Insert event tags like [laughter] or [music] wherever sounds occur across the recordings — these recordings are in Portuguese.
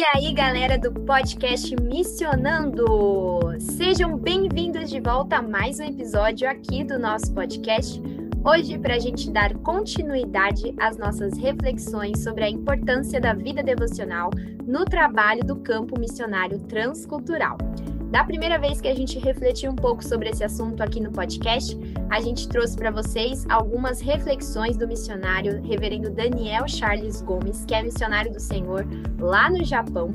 E aí, galera do podcast Missionando! Sejam bem-vindos de volta a mais um episódio aqui do nosso podcast. Hoje, para a gente dar continuidade às nossas reflexões sobre a importância da vida devocional no trabalho do campo missionário transcultural. Da primeira vez que a gente refletiu um pouco sobre esse assunto aqui no podcast, a gente trouxe para vocês algumas reflexões do missionário Reverendo Daniel Charles Gomes, que é missionário do Senhor lá no Japão,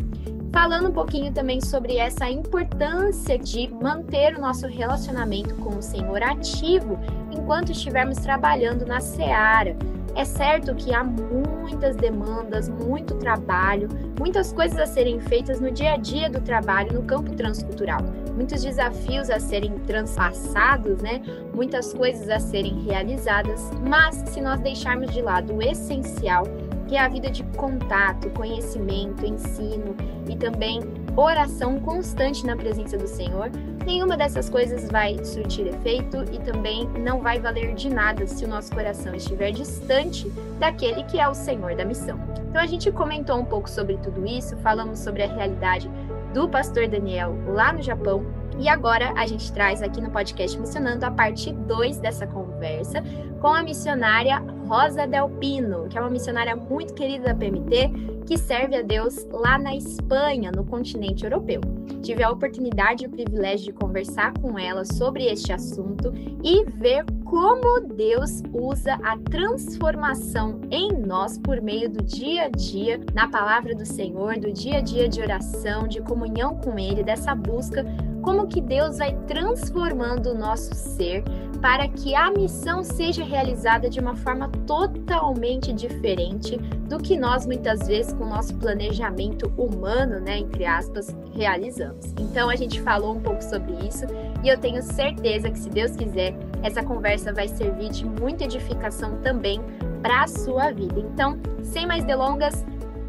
falando um pouquinho também sobre essa importância de manter o nosso relacionamento com o Senhor ativo enquanto estivermos trabalhando na seara, é certo que há muitas demandas, muito trabalho, muitas coisas a serem feitas no dia a dia do trabalho no campo transcultural, muitos desafios a serem transpassados, né? Muitas coisas a serem realizadas, mas se nós deixarmos de lado o essencial, que é a vida de contato, conhecimento, ensino e também oração constante na presença do Senhor, nenhuma dessas coisas vai surtir efeito e também não vai valer de nada se o nosso coração estiver distante daquele que é o Senhor da missão. Então a gente comentou um pouco sobre tudo isso, falamos sobre a realidade do pastor Daniel lá no Japão. E agora a gente traz aqui no podcast Missionando a parte 2 dessa conversa com a missionária Rosa Delpino, que é uma missionária muito querida da PMT, que serve a Deus lá na Espanha, no continente europeu. Tive a oportunidade e o privilégio de conversar com ela sobre este assunto e ver como Deus usa a transformação em nós por meio do dia a dia, na palavra do Senhor, do dia a dia de oração, de comunhão com Ele, dessa busca, como que Deus vai transformando o nosso ser para que a missão seja realizada de uma forma totalmente diferente do que nós muitas vezes com o nosso planejamento humano, né, entre aspas, realizamos. Então a gente falou um pouco sobre isso e eu tenho certeza que se Deus quiser, essa conversa vai servir de muita edificação também para a sua vida. Então, sem mais delongas,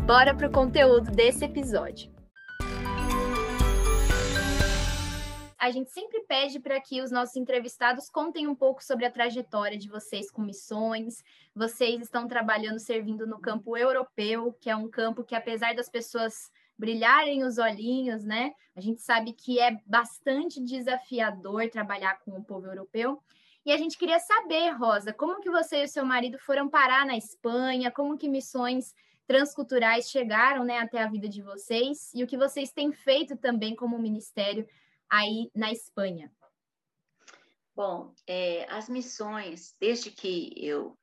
bora pro conteúdo desse episódio. A gente sempre pede para que os nossos entrevistados contem um pouco sobre a trajetória de vocês com missões. Vocês estão trabalhando, servindo no campo europeu, que é um campo que, apesar das pessoas brilharem os olhinhos, né? A gente sabe que é bastante desafiador trabalhar com o povo europeu. E a gente queria saber, Rosa, como que você e o seu marido foram parar na Espanha? Como que missões transculturais chegaram né, até a vida de vocês? E o que vocês têm feito também como ministério aí na Espanha? Bom, é, as missões, desde que eu,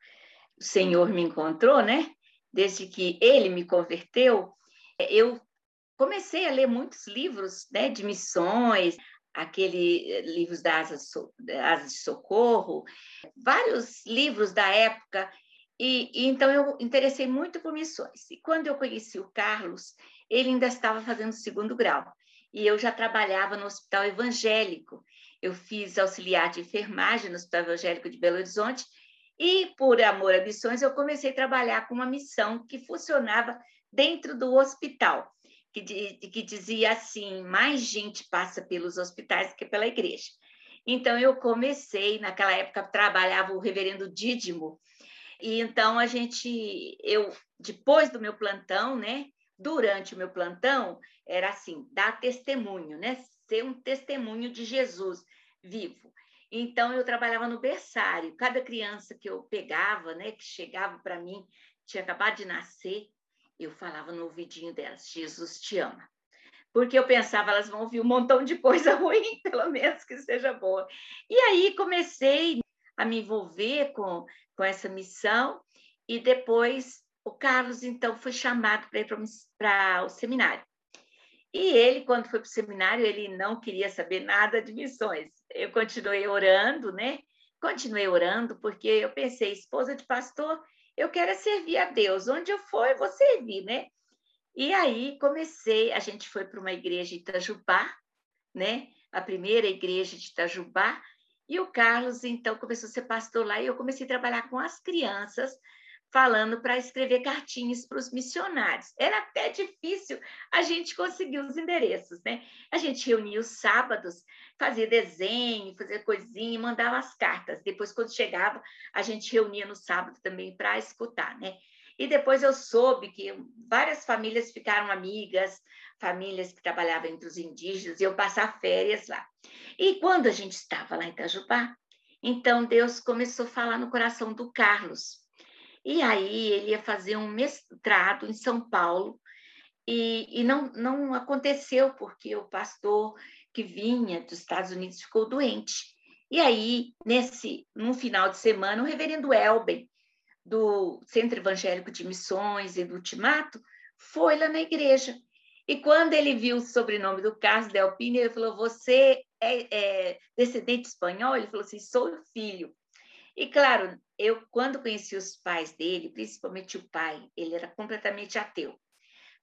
o Senhor me encontrou, né? Desde que Ele me converteu, é, eu comecei a ler muitos livros, né, de missões, aquele eh, livros da Asa, Asa de Socorro, vários livros da época, e, e, então eu interessei muito por missões. E quando eu conheci o Carlos, ele ainda estava fazendo segundo grau e eu já trabalhava no Hospital Evangélico. Eu fiz auxiliar de enfermagem no Hospital Evangélico de Belo Horizonte e, por amor a missões, eu comecei a trabalhar com uma missão que funcionava dentro do hospital, que, que dizia assim: mais gente passa pelos hospitais que pela igreja. Então, eu comecei, naquela época, trabalhava o reverendo Dídimo, e então a gente, eu, depois do meu plantão, né, durante o meu plantão, era assim, dar testemunho, né? Ser um testemunho de Jesus vivo. Então, eu trabalhava no berçário. Cada criança que eu pegava, né, que chegava para mim, tinha acabado de nascer, eu falava no ouvidinho delas: Jesus te ama. Porque eu pensava, elas vão ouvir um montão de coisa [laughs] ruim, pelo menos que seja boa. E aí comecei a me envolver com, com essa missão, e depois o Carlos, então, foi chamado para ir para o seminário. E ele, quando foi para o seminário, ele não queria saber nada de missões. Eu continuei orando, né? Continuei orando, porque eu pensei, esposa de pastor, eu quero é servir a Deus. Onde eu for, eu vou servir, né? E aí comecei, a gente foi para uma igreja em Itajubá, né? a primeira igreja de Itajubá, e o Carlos, então, começou a ser pastor lá, e eu comecei a trabalhar com as crianças, falando para escrever cartinhas para os missionários. Era até difícil a gente conseguir os endereços, né? A gente reunia os sábados, fazia desenho, fazia coisinha, mandava as cartas. Depois, quando chegava, a gente reunia no sábado também para escutar, né? E depois eu soube que várias famílias ficaram amigas, famílias que trabalhavam entre os indígenas, e eu passar férias lá. E quando a gente estava lá em Itajubá, então Deus começou a falar no coração do Carlos e aí ele ia fazer um mestrado em São Paulo e, e não, não aconteceu porque o pastor que vinha dos Estados Unidos ficou doente. E aí, nesse, no final de semana, o reverendo Elben, do Centro Evangélico de Missões e do Ultimato, foi lá na igreja. E quando ele viu o sobrenome do Carlos Delpine, ele falou: Você é, é descendente espanhol? Ele falou assim: Sou filho. E claro, eu quando conheci os pais dele, principalmente o pai, ele era completamente ateu.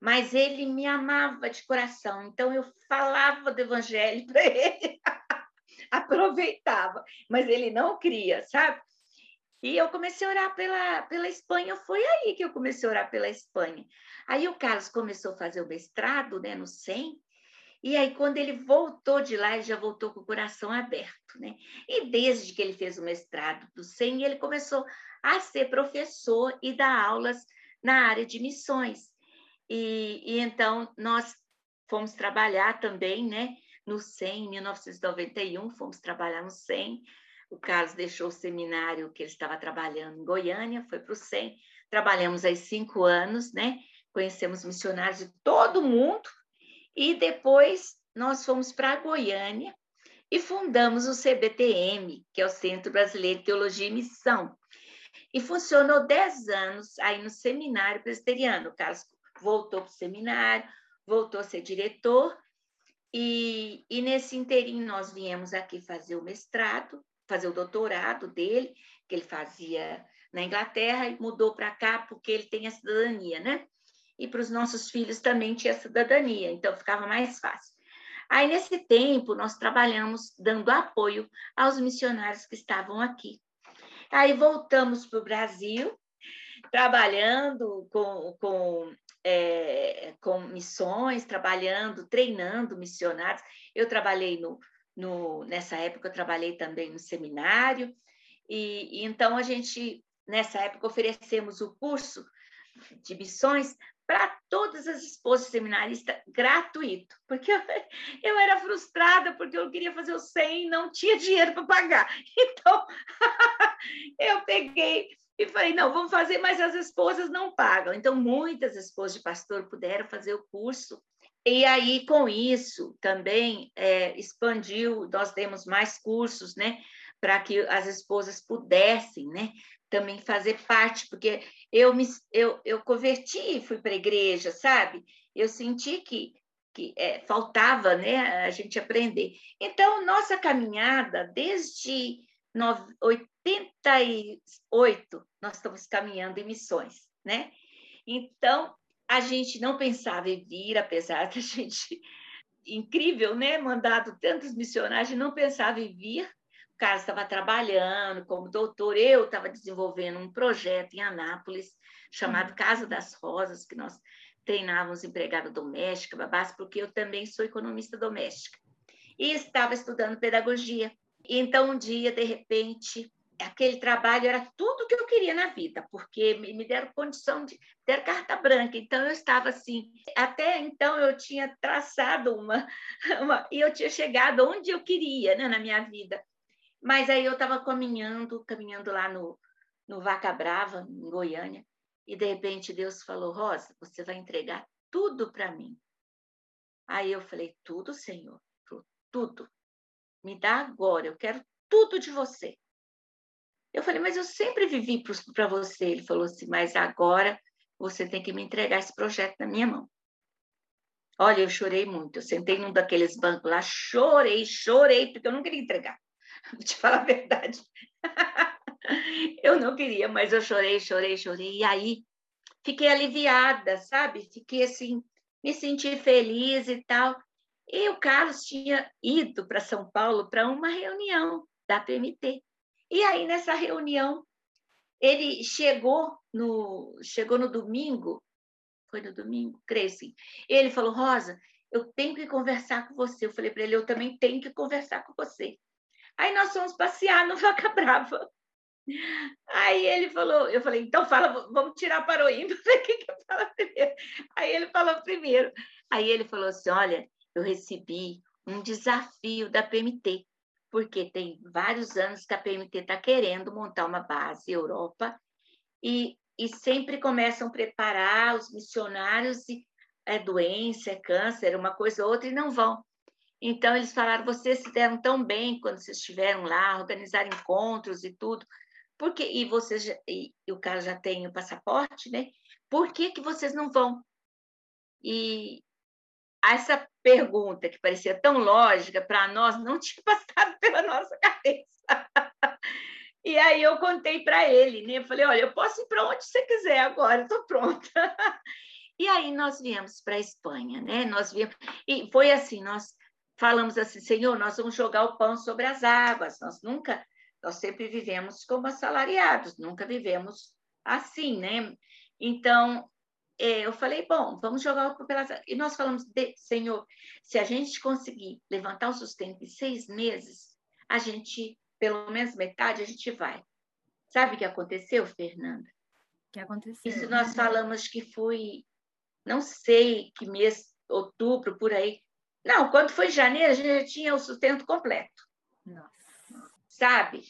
Mas ele me amava de coração, então eu falava do evangelho [laughs] para ele. Aproveitava, mas ele não cria, sabe? E eu comecei a orar pela, pela Espanha, foi aí que eu comecei a orar pela Espanha. Aí o Carlos começou a fazer o mestrado né, no SEM, e aí, quando ele voltou de lá, ele já voltou com o coração aberto, né? E desde que ele fez o mestrado do SEM, ele começou a ser professor e dar aulas na área de missões. E, e então, nós fomos trabalhar também, né? No SEM, em 1991, fomos trabalhar no SEM. O Carlos deixou o seminário que ele estava trabalhando em Goiânia, foi para o SEM. Trabalhamos aí cinco anos, né? Conhecemos missionários de todo mundo, e depois nós fomos para Goiânia e fundamos o CBTM, que é o Centro Brasileiro de Teologia e Missão. E funcionou 10 anos aí no seminário presbiteriano. O Carlos voltou para o seminário, voltou a ser diretor, e, e nesse inteirinho nós viemos aqui fazer o mestrado, fazer o doutorado dele, que ele fazia na Inglaterra, e mudou para cá porque ele tem a cidadania, né? E para os nossos filhos também tinha cidadania, então ficava mais fácil. Aí, nesse tempo, nós trabalhamos dando apoio aos missionários que estavam aqui. Aí voltamos para o Brasil, trabalhando com, com, é, com missões, trabalhando, treinando missionários. Eu trabalhei no, no, nessa época, eu trabalhei também no seminário, e, e então a gente, nessa época, oferecemos o curso de missões para todas as esposas seminaristas gratuito, porque eu, [laughs] eu, era frustrada porque eu queria fazer o 100 e não tinha dinheiro para pagar. [laughs] Então, [laughs] eu peguei e falei, não, vamos fazer, mas as esposas não pagam. Então, muitas esposas de pastor puderam fazer o curso. E aí, com isso, também é, expandiu, nós demos mais cursos, né? Para que as esposas pudessem, né? Também fazer parte, porque eu me eu, eu converti e fui para a igreja, sabe? Eu senti que, que é, faltava né, a gente aprender. Então, nossa caminhada, desde 88, nós estamos caminhando em missões, né? Então, a gente não pensava em vir, apesar da [laughs] gente incrível, né? Mandado tantos missionários, não pensava em vir, Carlos estava trabalhando como doutor, eu estava desenvolvendo um projeto em Anápolis chamado Casa das Rosas, que nós treinávamos empregada doméstica, babás, porque eu também sou economista doméstica. E estava estudando pedagogia. Então, um dia, de repente, aquele trabalho era tudo que eu queria na vida, porque me deram condição de ter carta branca. Então eu estava assim, até então eu tinha traçado uma, [laughs] uma e eu tinha chegado onde eu queria, né, na minha vida. Mas aí eu estava caminhando, caminhando lá no, no Vaca Brava, em Goiânia, e de repente Deus falou: Rosa, você vai entregar tudo para mim. Aí eu falei: Tudo, Senhor, tudo. Me dá agora, eu quero tudo de você. Eu falei: Mas eu sempre vivi para você. Ele falou assim: Mas agora você tem que me entregar esse projeto na minha mão. Olha, eu chorei muito. Eu sentei num daqueles bancos lá, chorei, chorei, porque eu não queria entregar. [laughs] Vou te falar a verdade. [laughs] eu não queria, mas eu chorei, chorei, chorei. E aí fiquei aliviada, sabe? Fiquei assim, me senti feliz e tal. E o Carlos tinha ido para São Paulo para uma reunião da PMT. E aí, nessa reunião, ele chegou no, chegou no domingo, foi no domingo? Creio sim. Ele falou, Rosa, eu tenho que conversar com você. Eu falei para ele, eu também tenho que conversar com você. Aí nós fomos passear no Vaca Brava. Aí ele falou, eu falei, então fala, vamos tirar para o ímpar, quem que fala primeiro? Aí ele falou primeiro. Aí ele falou assim, olha, eu recebi um desafio da PMT, porque tem vários anos que a PMT está querendo montar uma base Europa e, e sempre começam a preparar os missionários e é doença, é câncer, uma coisa ou outra, e não vão. Então, eles falaram: vocês se deram tão bem quando vocês estiveram lá, organizar encontros e tudo, porque e vocês e, e, o cara já tem o passaporte, né? Por que, que vocês não vão? E essa pergunta que parecia tão lógica para nós não [laughs] tinha passado pela nossa cabeça. [laughs] E aí eu contei para ele, né? Eu falei, olha, eu posso ir para onde você quiser agora, estou pronta. [laughs] E aí nós viemos para a Espanha, né? Nós viemos e foi assim, nós falamos assim, Senhor, nós vamos jogar o pão sobre as águas. Nós nunca, nós sempre vivemos como assalariados, nunca vivemos assim, né? Então é, eu falei, bom, vamos jogar o pão pelas águas. E nós falamos, Senhor, se a gente conseguir levantar o sustento em seis meses, a gente, pelo menos metade, a gente vai. Sabe o que aconteceu, Fernanda? O que aconteceu? Isso nós falamos que foi não sei que mês, outubro, por aí. Não, quando foi janeiro, a gente já tinha o sustento completo. Nossa. Sabe?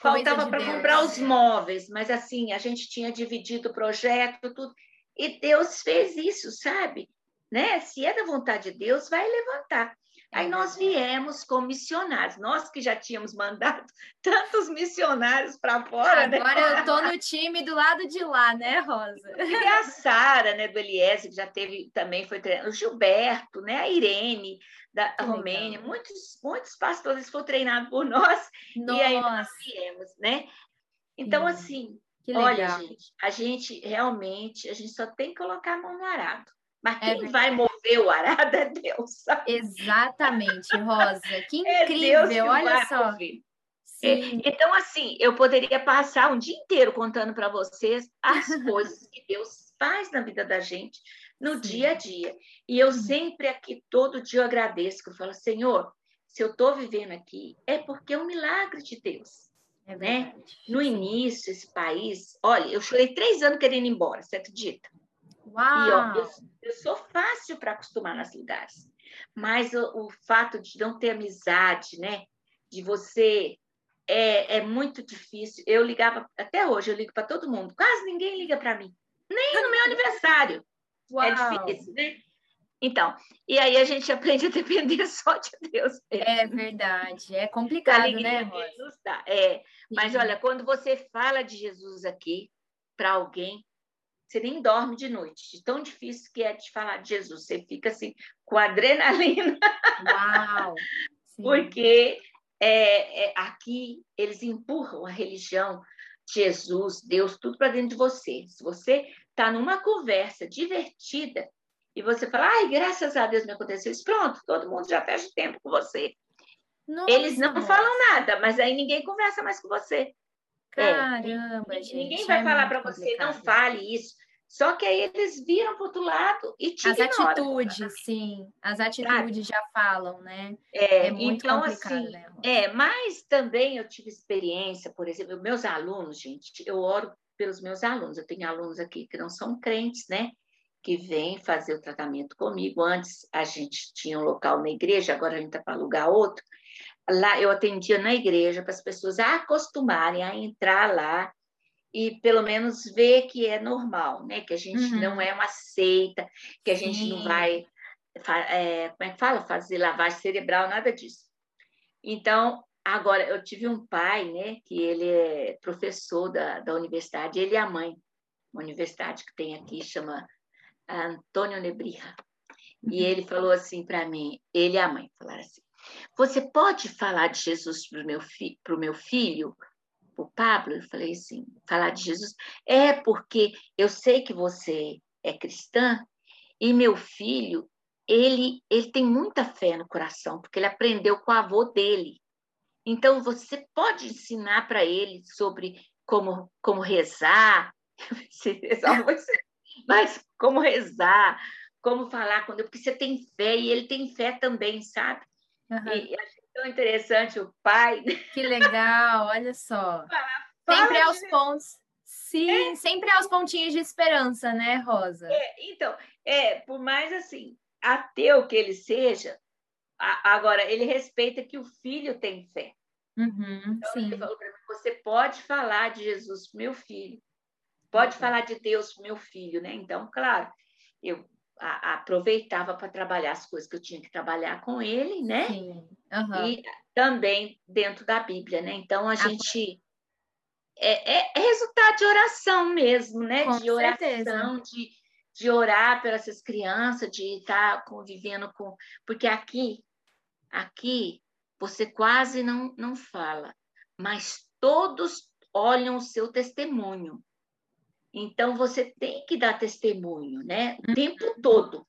Faltava para comprar os móveis, mas assim, a gente tinha dividido o projeto, tudo. E Deus fez isso, sabe? Né? Se é da vontade de Deus, vai levantar. Aí nós viemos como missionários, nós que já tínhamos mandado [laughs] tantos missionários para fora. Né? Agora né? eu estou no [laughs] time do lado de lá, né, Rosa? E a Sara, né, do Eliese, que já teve também, foi treinado, o Gilberto, né, a Irene, da que Romênia, legal. muitos, muitos pastores foram treinados por nós, Nossa. e aí nós viemos, né? Então, hum. assim, olha, gente, a gente realmente, a gente só tem que colocar a mão no arado. Mas é quem é vai mover o arado [laughs] é Deus. Sabe? Exatamente, Rosa. Que incrível, é que olha só. É, então, assim, eu poderia passar um dia inteiro contando para vocês as [laughs] coisas que Deus faz na vida da gente, no Sim. dia a dia. E eu sempre aqui, todo dia, eu agradeço, que eu falo, Senhor, se eu estou vivendo aqui, é porque é um milagre de Deus. É né? No início, esse país, olha, eu chorei três anos querendo ir embora, você acredita? Uau! E, ó, eu, eu sou fácil para acostumar nos lugares, mas o, o, fato de não ter amizade, né? De você é, é muito difícil. Eu ligava até hoje, eu ligo para todo mundo. Quase ninguém liga para mim, nem no meu aniversário. É Uau. É difícil, né? Então, e aí a gente [laughs] aprende a depender só de Deus. Mesmo. É verdade, é complicado, né, Jesus dá. É, mas olha, quando você fala de Jesus aqui para alguém, você nem dorme de noite, de tão difícil que é de falar de Jesus. Você fica assim, com adrenalina. Uau! [laughs] Porque é, é, aqui eles empurram a religião, Jesus, Deus, tudo para dentro de você. Se você está numa conversa divertida e você fala, ai, graças a Deus me aconteceu isso, pronto, todo mundo já perde tempo com você. Nossa, eles não falam nada, mas aí ninguém conversa mais com você. É, Caramba, é, gente. Ninguém vai é falar para você, não fale isso. Só que aí eles viram para outro lado e te As atitudes, sim. As atitudes Sabe? já falam, né? É, é muito então, assim, né? É, mas também eu tive experiência, por exemplo, meus alunos, gente, eu oro pelos meus alunos. Eu tenho alunos aqui que não são crentes, né? Que vêm fazer o tratamento comigo. Antes a gente tinha um local na igreja, agora a gente está para alugar outro lá eu atendia na igreja para as pessoas acostumarem a entrar lá e pelo menos ver que é normal, né? Que a gente uhum. não é uma seita, que a gente Sim. não vai, é, como é que fala? Fazer lavagem cerebral, nada disso. Então, agora, eu tive um pai, né? Que ele é professor da, da universidade, ele e a mãe, uma universidade que tem aqui, chama Antônio Nebrija. E uhum. ele falou assim para mim, ele e a mãe falaram assim, você pode falar de Jesus para o meu, fi meu filho, o Pablo? Eu falei assim: falar de Jesus? É porque eu sei que você é cristã e meu filho, ele, ele tem muita fé no coração, porque ele aprendeu com o avô dele. Então, você pode ensinar para ele sobre como, como rezar, [laughs] [laughs] mas como rezar, como falar com Deus, porque você tem fé e ele tem fé também, sabe? Uhum. E, tão interessante o pai. Que legal, olha só. [laughs] sempre aos de... pontos. Sim, é. sempre aos pontinhos de esperança, né, Rosa? É, então, é, por mais assim, ateu que ele seja, a, agora, ele respeita que o filho tem fé. Uhum, então, sim. ele falou para mim, você pode falar de Jesus meu filho, pode uhum. falar de Deus meu filho, né? Então, claro, eu a, aproveitava para trabalhar as coisas que eu tinha que trabalhar com ele, né? Sim. Uhum. E também dentro da Bíblia, né? Então, a ah, gente... É, é, é, resultado de oração mesmo, né? Com de oração, de de orar pelas essas crianças, de estar convivendo com. Porque aqui, aqui, você quase não, não fala, mas todos olham o seu testemunho. Então, você tem que dar testemunho, né? O tempo uhum. todo.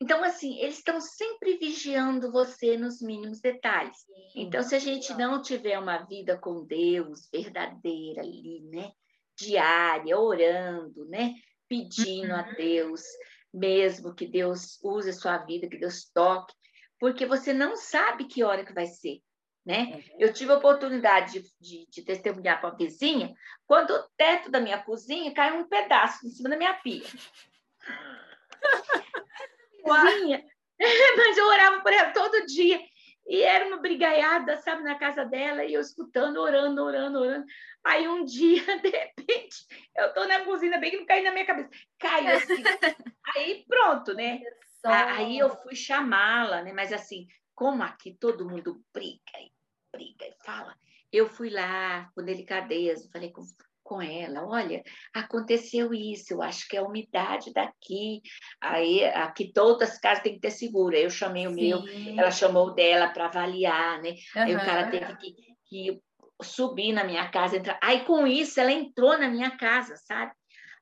Então, assim, eles estão sempre vigiando você nos mínimos detalhes. Então, se a gente não tiver uma vida com Deus verdadeira ali, né? Diária, orando, né? pedindo a uhum. Deus mesmo que Deus use a sua vida, que Deus toque, porque você não sabe que hora que vai ser, né? É eu tive a oportunidade de, de, de testemunhar para a vizinha quando o teto da minha cozinha caiu um pedaço em cima da minha pia. [laughs] vizinha, [laughs] mas eu orava por ela todo dia. E era uma brigaiada, sabe, na casa dela, e eu escutando, orando, orando, orando. Aí um dia, [laughs] de repente, eu estou na cozinha, bem que não caiu na minha cabeça. Caiu assim. Aí pronto, né? Aí eu fui chamá-la, né? Mas assim, como aqui todo mundo briga e briga e fala, eu fui lá com delicadeza, falei com, com ela, olha, aconteceu isso, eu acho que é a umidade daqui, aí aqui todas as casas têm que ter seguro, aí eu chamei o Sim. meu, ela chamou o dela para avaliar, né? Uhum. Aí o cara teve que, que subir na minha casa, entrar. Aí com isso ela entrou na minha casa, sabe?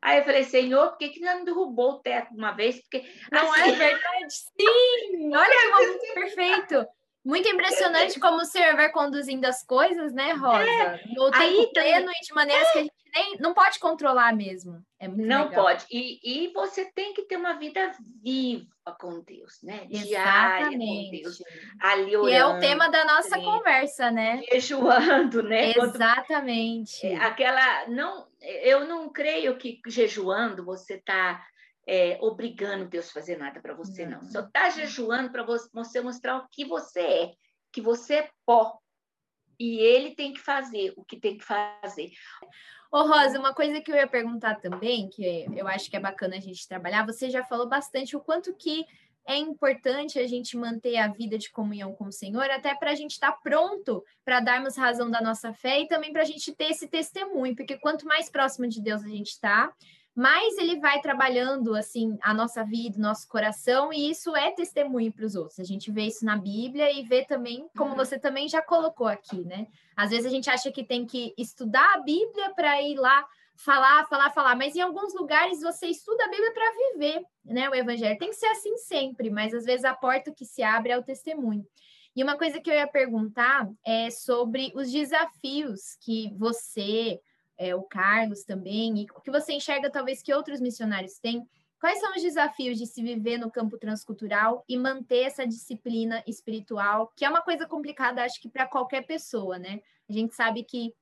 Aí eu falei, Senhor, por que, que não derrubou o teto uma vez? Porque não é assim... é verdade? Sim! [laughs] Olha que perfeito! Muito impressionante como o Senhor vai conduzindo as coisas, né, Rosa? É, no tempo aí, pleno e de maneiras é. que a gente nem, não pode controlar mesmo. É não legal. pode. E, e você tem que ter uma vida viva com Deus, né? Exatamente. Diária com Deus. Ali orando, e é o tema da nossa conversa, né? Jejuando, né? [laughs] Exatamente. Quando, aquela. não Eu não creio que jejuando você está é, obrigando Deus a fazer nada para você, não. Só está jejuando para você mostrar o que você é, que você é pó. E ele tem que fazer o que tem que fazer. Ô, Rosa, uma coisa que eu ia perguntar também, que eu acho que é bacana a gente trabalhar, você já falou bastante o quanto que é importante a gente manter a vida de comunhão com o Senhor, até para a gente estar tá pronto para darmos razão da nossa fé e também para a gente ter esse testemunho, porque quanto mais próximo de Deus a gente está, mais ele vai trabalhando assim a nossa vida, nosso coração, e isso é testemunho para os outros. A gente vê isso na Bíblia e vê também, como uhum. você também já colocou aqui, né? Às vezes a gente acha que tem que estudar a Bíblia para ir lá falar, falar, falar, mas em alguns lugares você estuda a Bíblia para viver, né? O evangelho tem que ser assim sempre, mas às vezes a porta que se abre é o testemunho. E uma coisa que eu ia perguntar é sobre os desafios que você, é, o Carlos também, e o que você enxerga talvez que outros missionários têm. Quais são os desafios de se viver no campo transcultural e manter essa disciplina espiritual, que é uma coisa complicada, acho que para qualquer pessoa, né? A gente sabe que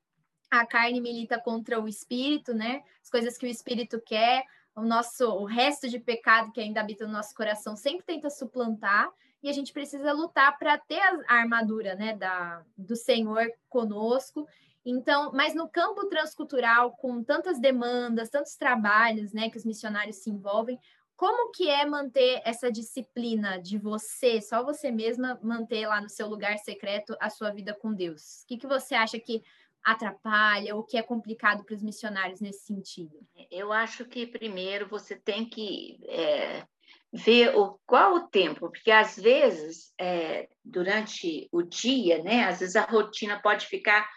a carne milita contra o espírito, né? As coisas que o espírito quer, o nosso, o resto de pecado que ainda habita no nosso coração sempre tenta suplantar e a gente precisa lutar para ter a armadura, né, da, do Senhor conosco então, mas no campo transcultural, com tantas demandas, tantos trabalhos, né, que os missionários se envolvem, como que é manter essa disciplina de você, só você mesma manter lá no seu lugar secreto a sua vida com Deus? O que, que você acha que atrapalha ou que é complicado para os missionários nesse sentido? Eu acho que primeiro você tem que é, ver o, qual o tempo, porque às vezes é, durante o dia, né, às vezes a rotina pode ficar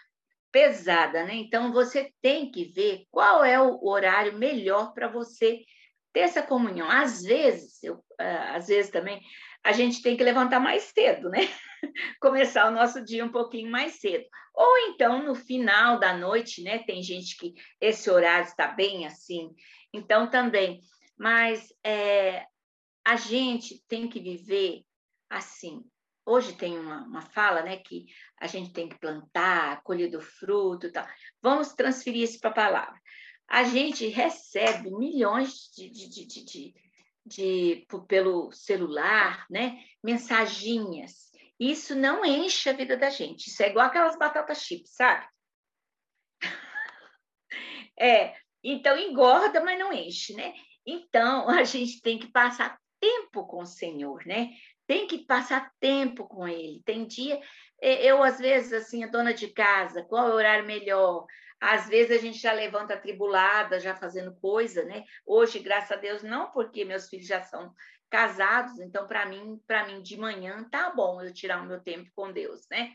pesada, né? Então você tem que ver qual é o horário melhor para você ter essa comunhão. Às vezes, eu, ah, às vezes também a gente tem que levantar mais cedo, né? [laughs] Começar o nosso dia um pouquinho mais cedo. Ou então, no final da noite, né? Tem gente que esse horário está bem assim, então também. Mas é, a gente tem que viver assim. Hoje tem uma, uma fala, né, que a gente tem que plantar, colher do fruto e tal. Vamos transferir isso para a palavra. A gente recebe milhões de, de, de, de, de pelo celular, né, mensaginhas. Isso não enche a vida da gente. Isso é igual aquelas batatas chips, sabe? [laughs] É, então engorda, mas não enche, né? Então [laughs] a gente tem que passar tempo com o Senhor, né? Tem que passar tempo com Ele. Tem dia, eu às vezes assim, a dona de casa, qual é o horário melhor? Às vezes a gente já levanta atribulada, já fazendo coisa, né? Hoje, graças a Deus, não, porque meus filhos já são casados, então para mim, para mim de manhã tá bom eu tirar o meu tempo com Deus, né?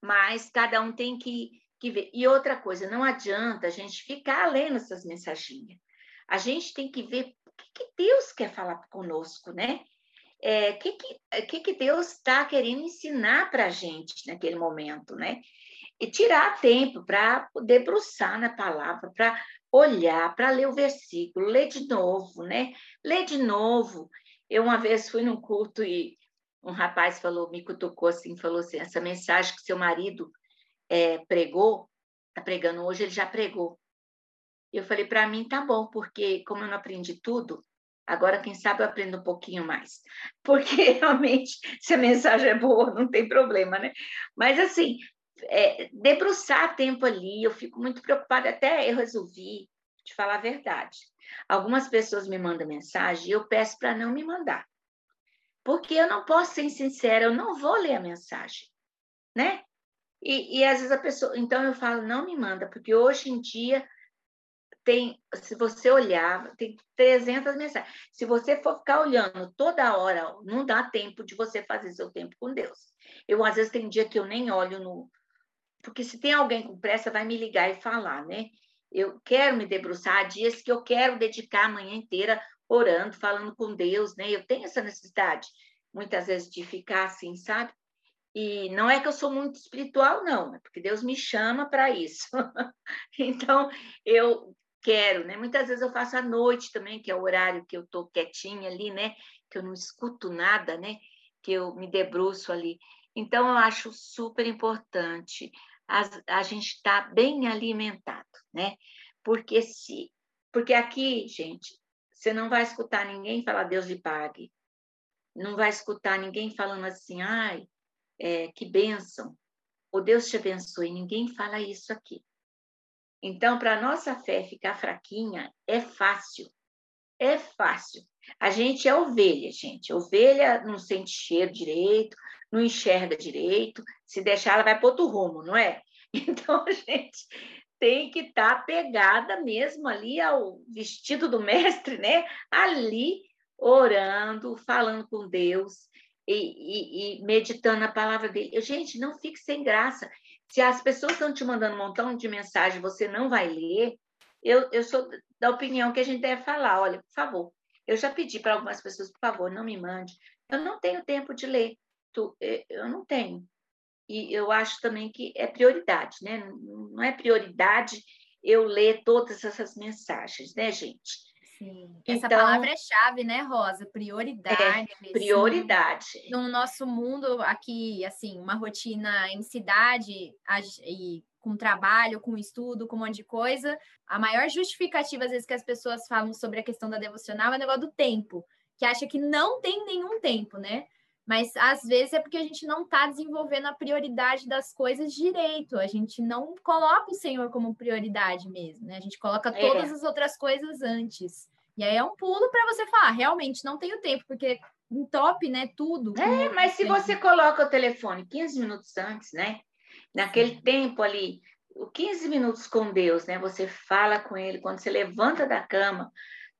Mas cada um tem que, que ver. E outra coisa, não adianta a gente ficar lendo essas mensaginhas. A gente tem que ver que, que Deus quer falar conosco, né? O é, que, que, que Deus está querendo ensinar para a gente naquele momento, né? E tirar tempo para debruçar na palavra, para olhar, para ler o versículo, ler de novo, né? Ler de novo. Eu uma vez fui num culto e um rapaz falou, me cutucou assim, falou assim, essa mensagem que seu marido é, pregou, está pregando hoje, ele já pregou. Eu falei, para mim tá bom, porque como eu não aprendi tudo, agora quem sabe eu aprendo um pouquinho mais. [laughs] Porque realmente, se a mensagem é boa, não tem problema, né? Mas assim, é, debruçar tempo ali, eu fico muito preocupada, até eu resolvi te falar a verdade. Algumas pessoas me mandam mensagem e eu peço para não me mandar. Porque eu não posso ser sincera, eu não vou ler a mensagem, né? E, e às vezes a pessoa, então eu falo, não me manda, porque hoje em dia tem, se você olhar, tem 300 mensagens. Se você for ficar olhando toda hora, não dá tempo de você fazer seu tempo com Deus. Eu, às vezes, tem dia que eu nem olho no. Porque se tem alguém com pressa, vai me ligar e falar, né? Eu quero me debruçar, há dias que eu quero dedicar a manhã inteira orando, falando com Deus, né? Eu tenho essa necessidade, muitas vezes, de ficar assim, sabe? E não é que eu sou muito espiritual, não, é porque Deus me chama para isso. [laughs] então, eu quero, né? Muitas vezes eu faço à noite também, que é o horário que eu estou quietinha ali, né? Que eu não escuto nada, né? Que eu me debruço ali. Então, eu acho super importante a, a gente estar tá bem alimentado, né? Porque se, porque aqui, gente, você não vai escutar ninguém falar Deus lhe pague, não vai escutar ninguém falando assim, ai, é, que bênção, ou Deus te abençoe. Ninguém fala isso aqui. Então, para a nossa fé ficar fraquinha, é fácil. É fácil. A gente é ovelha, gente. Ovelha não sente cheiro direito, não enxerga direito. Se deixar, ela vai para outro rumo, não é? [laughs] Então, a gente tem que estar tá pegada mesmo ali ao vestido do mestre, né? Ali, orando, falando com Deus e, e, e meditando a palavra dele. Gente, não fique sem graça. Se as pessoas estão te mandando um montão de mensagem você não vai ler, eu, eu sou da opinião que a gente deve falar, olha, por favor, eu já pedi para algumas pessoas, por favor, não me mande. Eu não tenho tempo de ler. Tu, eu não tenho. E eu acho também que é prioridade, né? Não é prioridade eu ler todas essas mensagens, né, gente? Sim. Essa então, palavra é chave, né, Rosa? Prioridade. É, prioridade. No nosso mundo aqui, assim, uma rotina em cidade e com trabalho, com estudo, com um monte de coisa, a maior justificativa, às vezes, que as pessoas falam sobre a questão da devocional é o negócio do tempo, que acha que não tem nenhum tempo, né? Mas às vezes é porque a gente não está desenvolvendo a prioridade das coisas direito. A gente não coloca o Senhor como prioridade mesmo, né? A gente coloca é. todas as outras coisas antes. E aí é um pulo para você falar, realmente não tenho tempo, porque top, né? Tudo. É, mas se você coloca o telefone 15 minutos antes, né? Naquele Sim. tempo ali, 15 minutos com Deus, né? Você fala com Ele, quando você levanta da cama,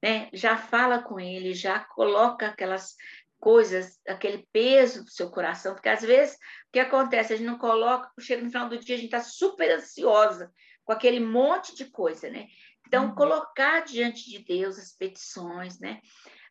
né? Já fala com Ele, já coloca aquelas coisas, aquele peso do seu coração, porque às vezes o que acontece? A gente não coloca, chega no final do dia, a gente está super ansiosa com aquele monte de coisa, né? Então, uhum. colocar diante de Deus as petições, né?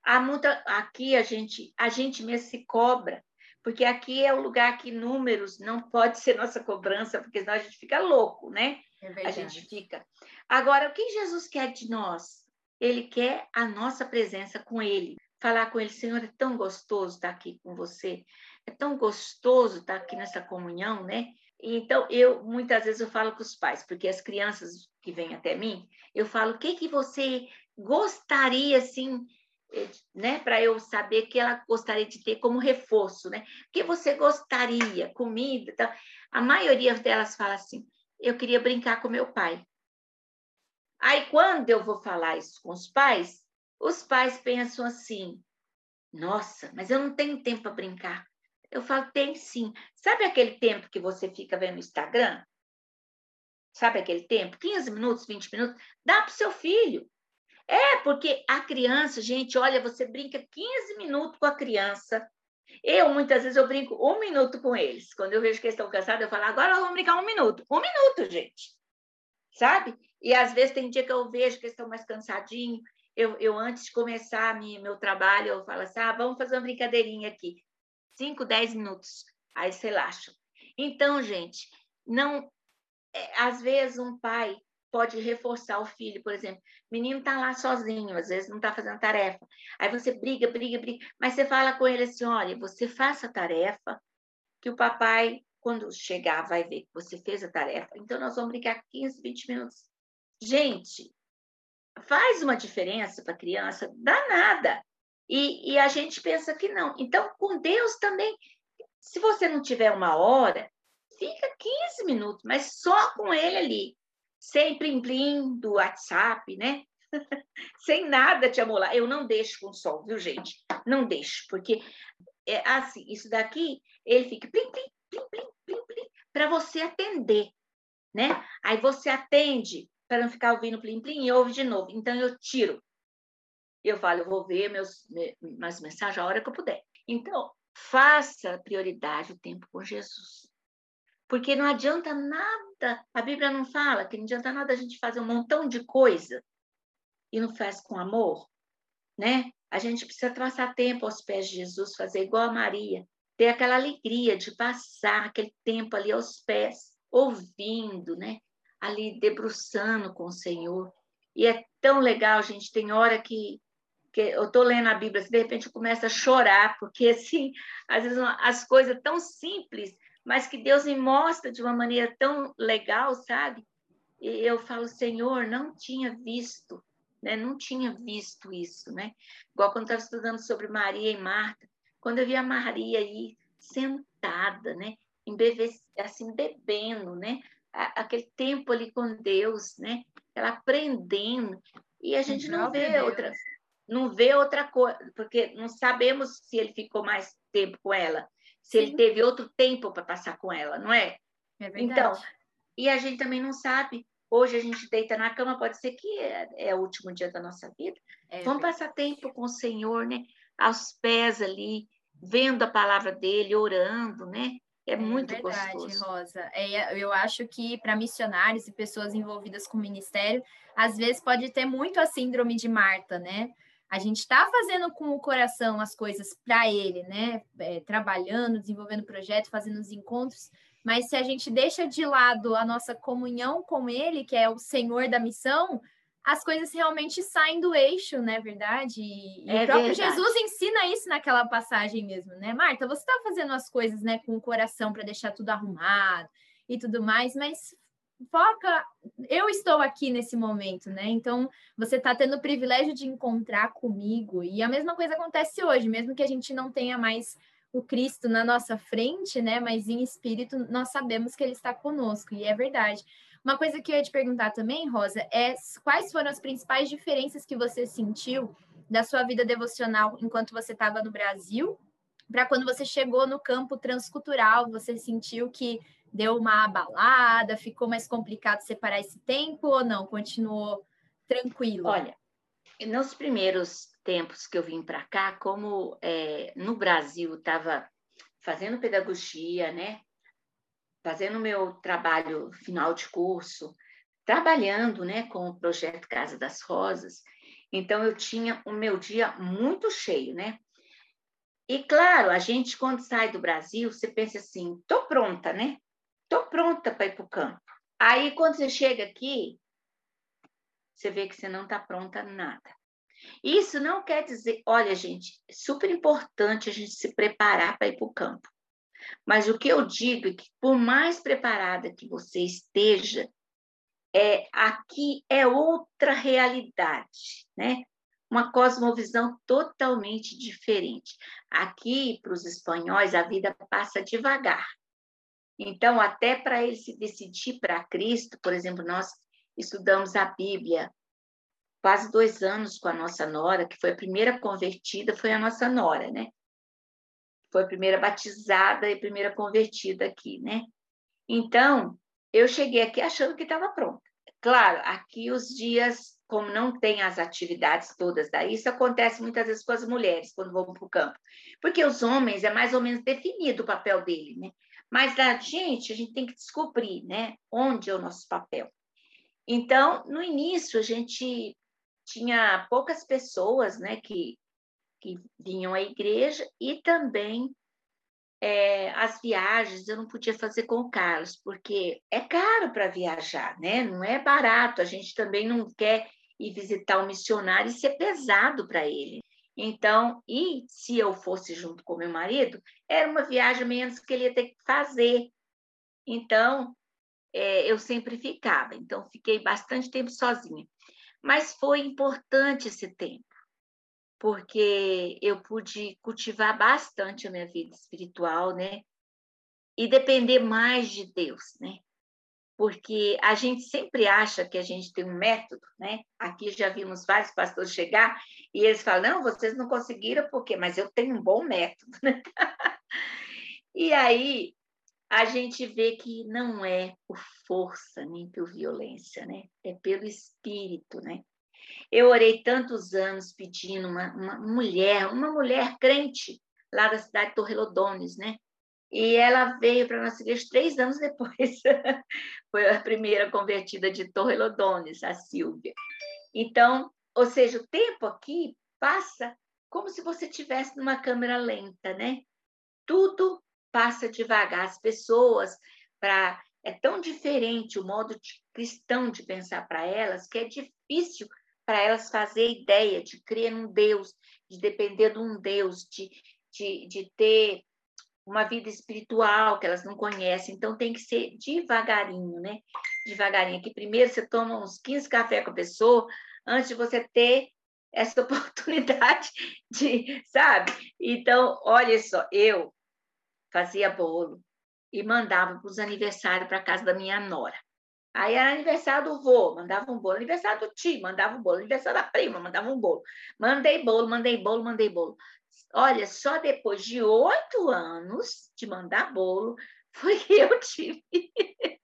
há muita, aqui a gente, a gente mesmo se cobra, porque aqui é o lugar que números não pode ser nossa cobrança, porque senão a gente fica louco, né? É a gente fica. Agora, o que Jesus quer de nós? Ele quer a nossa presença com Ele. Falar com Ele, Senhor, é tão gostoso estar aqui com você, é tão gostoso estar aqui nessa comunhão, né? Então, eu muitas vezes eu falo com os pais, porque as crianças que vêm até mim, eu falo, o que que você gostaria, assim, eh, né, para eu saber que ela gostaria de ter como reforço, né? O que você gostaria, comida, tal. A maioria delas fala assim: eu queria brincar com meu pai. Aí quando eu vou falar isso com os pais, os pais pensam assim: nossa, mas eu não tenho tempo para brincar. Eu falo, tem sim. Sabe aquele tempo que você fica vendo o Instagram? Sabe aquele tempo? 15 minutos, 20 minutos? Dá para o seu filho. É, porque a criança, gente, olha, você brinca 15 minutos com a criança. Eu, muitas vezes, eu brinco um minuto com eles. Quando eu vejo que eles estão cansados, eu falo, agora vamos brincar um minuto. Um minuto, gente. Sabe? E às vezes tem dia que eu vejo que eles estão mais cansadinhos. Eu, eu antes de começar minha, meu trabalho, eu falo assim, ah, vamos fazer uma brincadeirinha aqui. Cinco, dez minutos. Aí você relaxa. Então, gente, não... É, às vezes um pai pode reforçar o filho, por exemplo. O menino está lá sozinho, às vezes não está fazendo tarefa. Aí você briga, briga, briga, mas você fala com ele assim: olha, você faça a tarefa, que o papai, quando chegar, vai ver que você fez a tarefa. Então, nós vamos brincar 15, 20 minutos. Gente, faz uma diferença para a criança danada. E, e a gente pensa que não. Então, com Deus também, se você não tiver uma hora, fica 15 minutos, mas só com ele ali sem plim-plim do WhatsApp, né? [laughs] sem nada te amolar. Eu não deixo com sol, viu, gente? Não deixo, porque é assim, isso daqui, ele fica plim-plim, plim-plim, plim-plim, para você atender, né? Aí você atende para não ficar ouvindo plim-plim e ouve de novo. Então eu tiro. Eu falo, eu vou ver meus, minhas mensagens a hora que eu puder. Então, faça prioridade o tempo com Jesus. Porque não adianta nada, a Bíblia não fala que não adianta nada a gente fazer um montão de coisa e não faz com amor, né? A gente precisa passar tempo aos pés de Jesus, fazer igual a Maria, ter aquela alegria de passar aquele tempo ali aos pés, ouvindo, né? Ali debruçando com o Senhor. E é tão legal, gente, tem hora que, que eu estou lendo a Bíblia, assim, de repente eu começo a chorar, porque assim, às vezes as coisas tão simples mas que Deus me mostra de uma maneira tão legal, sabe? E eu falo, Senhor, não tinha visto, né? Não tinha visto isso, né? Igual quando estava estudando sobre Maria e Marta, quando eu vi a Maria aí sentada, né? assim, bebendo, né? Aquele tempo ali com Deus, né? Ela aprendendo. E a gente não vê outra, não vê outra coisa, porque não sabemos se ele ficou mais tempo com ela se Sim. ele teve outro tempo para passar com ela, não é? É verdade. Então, e a gente também não sabe. Hoje a gente deita na cama, pode ser que é, é o último dia da nossa vida. É Vamos verdade. passar tempo com o Senhor, né? Aos pés ali, vendo a palavra dele, orando, né? É, é muito é verdade, gostoso. Rosa. É, eu acho que para missionários e pessoas envolvidas com o ministério, às vezes pode ter muito a síndrome de Marta, né? a gente está fazendo com o coração as coisas para ele, né? É, trabalhando, desenvolvendo projetos, fazendo os encontros, mas se a gente deixa de lado a nossa comunhão com ele, que é o Senhor da missão, as coisas realmente saem do eixo, não é verdade? E é o próprio verdade. Jesus ensina isso naquela passagem mesmo, né? Marta, você está fazendo as coisas né, com o coração para deixar tudo arrumado e tudo mais, mas foca, eu estou aqui nesse momento, né? Então, você está tendo o privilégio de encontrar comigo, e a mesma coisa acontece hoje, mesmo que a gente não tenha mais o Cristo na nossa frente, né? Mas em espírito, nós sabemos que ele está conosco, e é verdade. Uma coisa que eu ia te perguntar também, Rosa, é quais foram as principais diferenças que você sentiu da sua vida devocional enquanto você estava no Brasil para quando você chegou no campo transcultural, você sentiu que deu uma abalada, ficou mais complicado separar esse tempo ou não? Continuou tranquilo? Olha, nos primeiros tempos que eu vim para cá, como é, no Brasil estava fazendo pedagogia, né? Fazendo meu trabalho final de curso, trabalhando, né, com o projeto Casa das Rosas, Então, eu tinha o meu dia muito cheio, né? E, claro, a gente, quando sai do Brasil, você pensa assim: tô pronta, né? Tô pronta para ir para o campo. Aí, quando você chega aqui, você vê que você não está pronta nada. Isso não quer dizer, olha, gente, é super importante a gente se preparar para ir para o campo. Mas o que eu digo é que, por mais preparada que você esteja, é, aqui é outra realidade, né? Uma cosmovisão totalmente diferente. Aqui, para os espanhóis, a vida passa devagar. Então, até para ele se decidir para Cristo, por exemplo, nós estudamos a Bíblia quase dois anos com a nossa nora, que foi a primeira convertida, foi a nossa nora, né? Foi a primeira batizada e primeira convertida aqui, né? Então, eu cheguei aqui achando que estava pronta. Claro, aqui os dias, como não tem as atividades todas daí, isso acontece muitas vezes com as mulheres quando vão para o campo. Porque os homens é mais ou menos definido o papel dele, né? Mas a gente, a gente tem que descobrir, né? Onde é o nosso papel. Então, no início, a gente tinha poucas pessoas, né, que, que vinham à igreja e também é, as viagens eu não podia fazer com o Carlos, porque é caro para viajar, né? Não é barato. A gente também não quer ir visitar um missionário e ser pesado para ele. Então, e se eu fosse junto com meu marido, era uma viagem menos que ele ia ter que fazer. Então, é, eu sempre ficava. Então, fiquei bastante tempo sozinha. Mas foi importante esse tempo, porque eu pude cultivar bastante a minha vida espiritual, né? E depender mais de Deus, né? porque a gente sempre acha que a gente tem um método, né? Aqui já vimos vários pastores chegar e eles falam: não, vocês não conseguiram, por quê? Mas eu tenho um bom método, né? [laughs] e aí a gente vê que não é por força nem por violência, né? É pelo espírito, né? Eu orei tantos anos pedindo uma, uma mulher, uma mulher crente lá da cidade de Torrelodones, né? E ela veio para a nossa igreja três anos depois. [laughs] Foi a primeira convertida de Torrelodones, a Silvia. Então, ou seja, o tempo aqui passa como se você estivesse numa câmera lenta, né? Tudo passa devagar. As pessoas, para é tão diferente o modo de, cristão de pensar para elas que é difícil para elas fazer ideia de crer num Deus, de depender de um Deus, de, de, de ter uma vida espiritual que elas não conhecem, então tem que ser devagarinho, né? Devagarinho. Que primeiro você toma uns 15 cafés com a pessoa antes de você ter essa [laughs] oportunidade de, sabe? Então, olha só, eu fazia bolo e mandava para os aniversários para casa da minha nora. Aí era aniversário do vô, mandava um bolo. Aniversário do tio, mandava um bolo. Aniversário da prima, mandava um bolo. Mandei bolo, mandei bolo, mandei bolo. Olha, só depois de oito anos de mandar bolo [laughs] foi que eu tive. [laughs]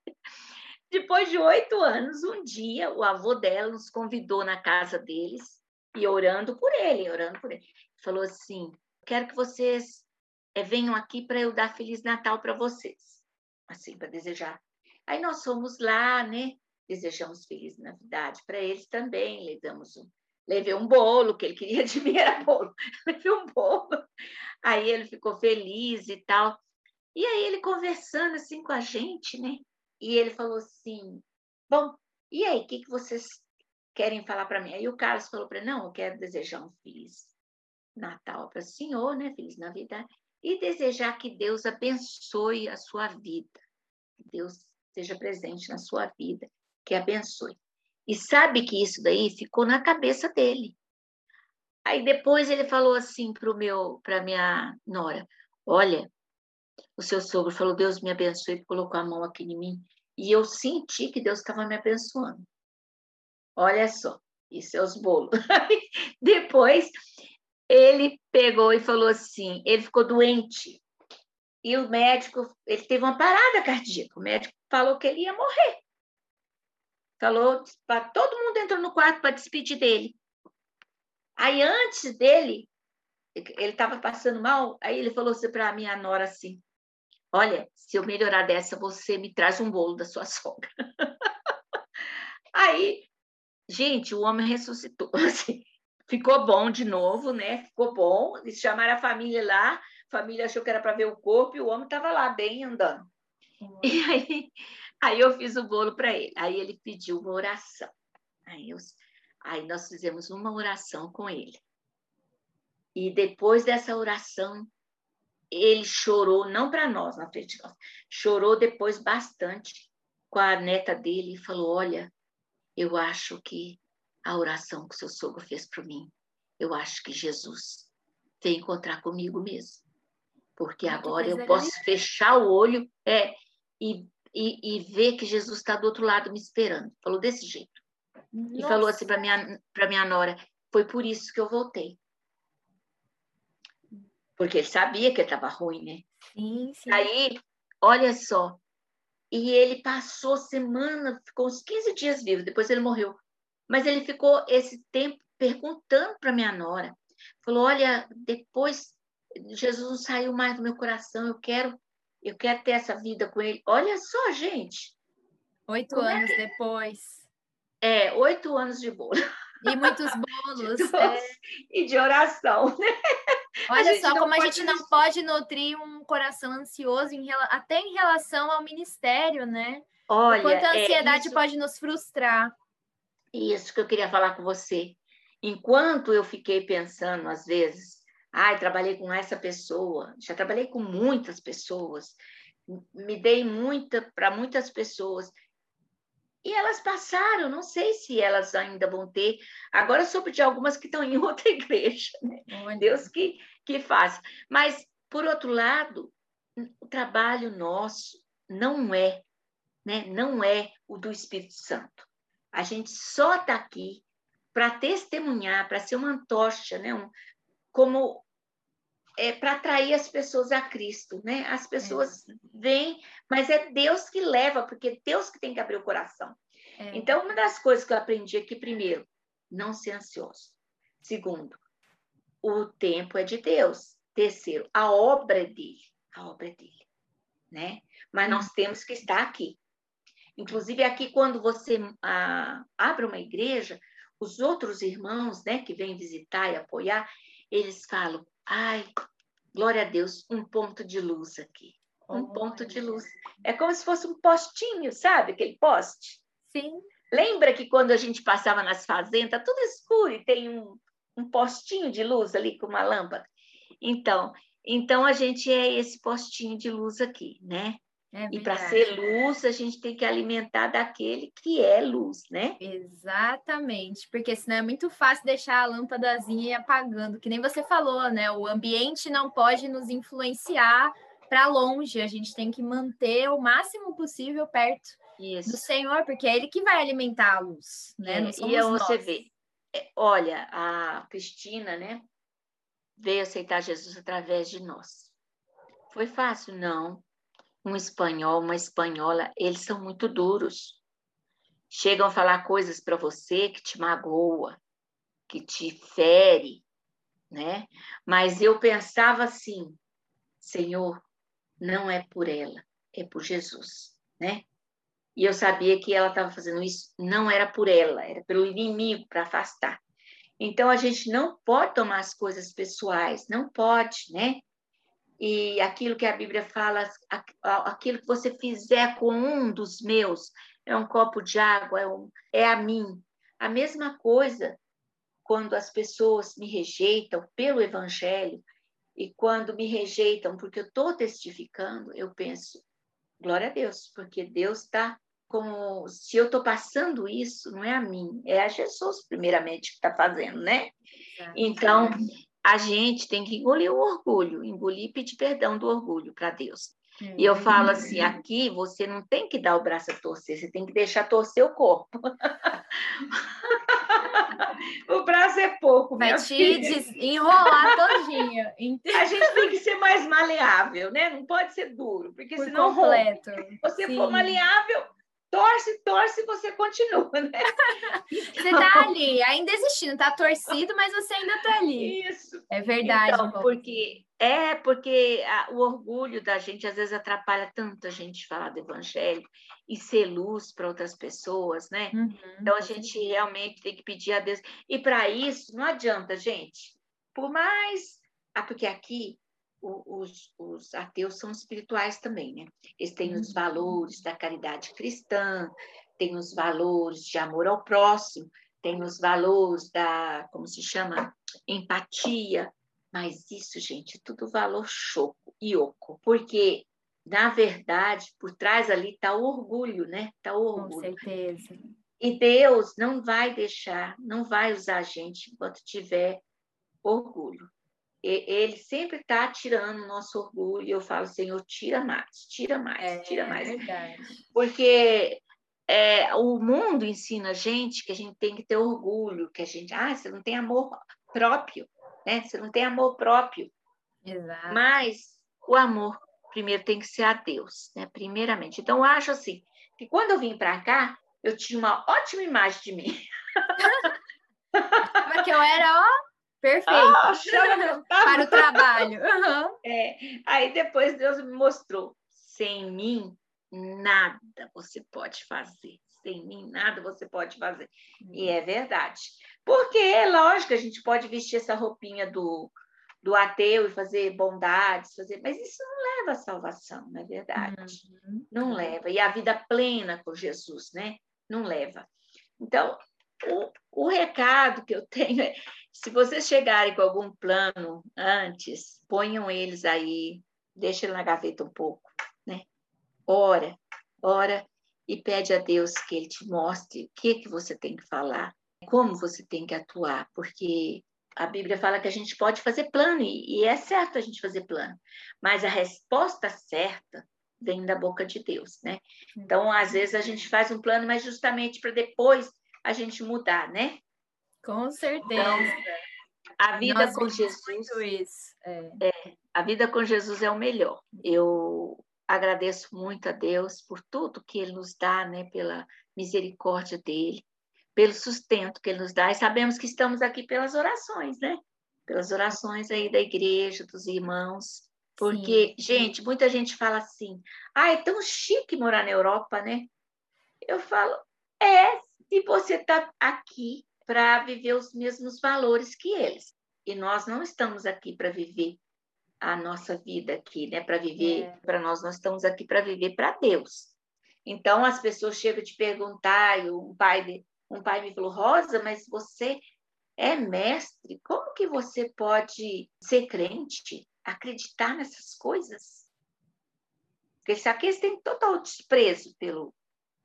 depois de oito anos, um dia, o avô dela nos convidou na casa deles e orando por ele, orando por ele. Falou assim: quero que vocês é, venham aqui para eu dar Feliz Natal para vocês. Assim, para desejar. Aí nós fomos lá, né? Desejamos Feliz Navidade para eles também, lhe damos um levei um bolo, que ele queria de mim era bolo, [laughs] levei um bolo, aí ele ficou feliz e tal. E aí ele conversando assim com a gente, né? E ele falou assim, bom, e aí, o que, que vocês querem falar para mim? Aí o Carlos falou para não, eu quero desejar um feliz Natal para o senhor, né? Feliz Navidade. E desejar que Deus abençoe a sua vida. Deus esteja presente na sua vida, que abençoe. E sabe que isso daí ficou na cabeça dele. Aí depois ele falou assim para meu, para minha nora: Olha, o seu sogro falou, Deus me abençoe, colocou a mão aqui em mim. E eu senti que Deus estava me abençoando. Olha só, isso é os bolos. [laughs] depois ele pegou e falou assim: ele ficou doente. E o médico, ele teve uma parada cardíaca. O médico falou que ele ia morrer. Falou para todo mundo entrou no quarto para despedir dele. Aí antes dele, ele estava passando mal, aí ele falou assim para a minha nora assim: Olha, se eu melhorar dessa, você me traz um bolo da sua [laughs] sogra. aí, gente, o homem ressuscitou. [laughs] Assim, ficou bom de novo, né? Ficou bom. Eles chamaram a família lá, a família achou que era para ver o corpo e o homem estava lá, bem andando. E aí, aí eu fiz o bolo para ele. Aí ele pediu uma oração. Aí, eu, aí nós fizemos uma oração com ele. E depois dessa oração, ele chorou, não para nós, na frente de nós, chorou depois bastante com a neta dele e falou: Olha, eu acho que a oração que o seu sogro fez para mim, eu acho que Jesus vem encontrar comigo mesmo. Porque agora eu posso fechar o olho é, e, e, e ver que Jesus está do outro lado me esperando. Falou desse jeito. Nossa. E falou assim para minha, minha nora: Foi por isso que eu voltei. Porque ele sabia que estava ruim, né? Sim, sim. Aí, olha só. E ele passou semana, ficou uns 15 dias vivo, depois ele morreu. Mas ele ficou esse tempo perguntando para minha nora. Falou: "Olha, depois Jesus não saiu mais do meu coração, eu quero eu quero ter essa vida com ele". Olha só, gente. Oito Como é anos é que... depois. É, oito anos de bolo. E muitos bolos. [laughs] De é... E de oração, né? Olha só como a gente não pode nutrir um coração ansioso em, até em relação ao ministério, né? Olha, quanto a é ansiedade é isso... pode nos frustrar. Isso que eu queria falar com você. Enquanto eu fiquei pensando, às vezes, ai, trabalhei com essa pessoa, já trabalhei com muitas pessoas, me dei muita para muitas pessoas. E elas passaram, não sei se elas ainda vão ter. Agora soube de algumas que estão em [laughs] outra igreja. Né? Deus que, que faz. Mas, por outro lado, o trabalho nosso não é, né? não é o do Espírito Santo. A gente só está aqui para testemunhar, para ser uma antorcha, né? Um, como é para atrair as pessoas a Cristo, né? As pessoas é. vêm, mas é Deus que leva, porque é Deus que tem que abrir o coração. É. Então, uma das coisas que eu aprendi aqui, primeiro, não ser ansioso. Segundo, o tempo é de Deus. Terceiro, a obra é dele. A obra é dele, né? Mas nós hum. temos que estar aqui. Inclusive, aqui, quando você ah, abre uma igreja, os outros irmãos, né, que vêm visitar e apoiar, eles falam: ai, glória a Deus, um ponto de luz aqui. Um oh, ponto de luz. É como se fosse um postinho, sabe? Aquele poste. Sim. Lembra que quando a gente passava nas fazendas, tudo escuro e tem um, um postinho de luz ali com uma lâmpada? Então, então a gente é esse postinho de luz aqui, né? É e para ser luz, a gente tem que alimentar daquele que é luz, né? Exatamente, porque senão é muito fácil deixar a lâmpadazinha e apagando, que nem você falou, né? O ambiente não pode nos influenciar para longe, a gente tem que manter o máximo possível perto Isso. do Senhor, porque é Ele que vai alimentar a luz, né? É, e você vê, é, olha, a Cristina, né? Veio aceitar Jesus através de nós. Foi fácil? Não um espanhol, uma espanhola, eles são muito duros. Chegam a falar coisas para você que te magoa, que te fere, né? Mas eu pensava assim, Senhor, não é por ela, é por Jesus, né? E eu sabia que ela estava fazendo isso, não era por ela, era pelo inimigo para afastar. Então a gente não pode tomar as coisas pessoais, não pode, né? E aquilo que a Bíblia fala, aquilo que você fizer com um dos meus, é um copo de água, é, um, é a mim. A mesma coisa quando as pessoas me rejeitam pelo Evangelho e quando me rejeitam porque eu estou testificando, eu penso, glória a Deus, porque Deus está como se eu estou passando isso, não é a mim, é a Jesus primeiramente que está fazendo, né? Então, a gente tem que engolir o orgulho, engolir e pedir perdão do orgulho para Deus. E eu falo assim, aqui você não tem que dar o braço a torcer, você tem que deixar torcer o corpo. [laughs] o braço é pouco, Vai te enrolar todinha. A gente tem que ser mais maleável, né? Não pode ser duro, porque Por senão completo. rompe. Se você Sim. for maleável, torce, torce e você continua, né? Então... [laughs] Você tá ali, ainda existindo, tá torcido, mas você ainda tá ali. Isso. É verdade. Então, porque é porque a, o orgulho da gente às vezes atrapalha tanto a gente falar do evangelho e ser luz para outras pessoas, né? Uhum, então a gente realmente tem que pedir a Deus. E para isso não adianta, gente. Por mais ah, porque aqui os, os, ateus são espirituais também, né? Eles têm os uhum. valores da caridade cristã, têm os valores de amor ao próximo, têm os valores da, como se chama, empatia. Mas isso, gente, é tudo valor choco e oco, porque na verdade, por trás ali está o orgulho, né? Está o orgulho. Com certeza. E Deus não vai deixar, não vai usar a gente enquanto tiver orgulho ele sempre está tirando o nosso orgulho. E eu falo, Senhor, tira mais, tira mais, é, tira mais. É verdade. Porque é, o mundo ensina a gente que a gente tem que ter orgulho, que a gente, ah, você não tem amor próprio, né? Você não tem amor próprio. Exato. Mas o amor primeiro tem que ser a Deus, né? Primeiramente. Então eu acho assim que quando eu vim para cá, eu tinha uma ótima imagem de mim. [laughs] Porque eu era, ó, Perfeito. Ah, [laughs] para o trabalho. Uhum. É. Aí depois Deus me mostrou: sem mim, nada você pode fazer. Sem mim, nada você pode fazer. Uhum. E é verdade. Porque, é lógico, a gente pode vestir essa roupinha do, do ateu e fazer bondades, fazer, mas isso não leva à salvação, não é verdade? Uhum. Não leva. E a vida plena com Jesus, né? Não leva. Então, o, o recado que eu tenho é: se vocês chegarem com algum plano antes, ponham eles aí, deixem ele na gaveta um pouco, né? Ora, ora e pede a Deus que Ele te mostre o que, que você tem que falar, como você tem que atuar, porque a Bíblia fala que a gente pode fazer plano, e, e é certo a gente fazer plano, mas a resposta certa vem da boca de Deus, né? Então, às vezes a gente faz um plano, mas justamente para depois a gente mudar, né? Com certeza. Então, a vida Nossa, com Jesus. Isso. É. é, a vida com Jesus é o melhor. Eu agradeço muito a Deus por tudo que Ele nos dá, né? Pela misericórdia dele, pelo sustento que Ele nos dá. E sabemos que estamos aqui pelas orações, né? Pelas orações aí da igreja, dos irmãos. Porque, Sim. gente, muita gente fala assim: ah, é tão chique morar na Europa, né? Eu falo, é, se você está aqui para viver os mesmos valores que eles. E nós não estamos aqui para viver a nossa vida aqui, né? Para viver é. para nós, nós estamos aqui para viver para Deus. Então as pessoas chegam a te perguntar, e um pai, um pai me falou, Rosa, mas você é mestre, como que você pode ser crente, acreditar nessas coisas? Porque isso aqui eles têm total desprezo pelo,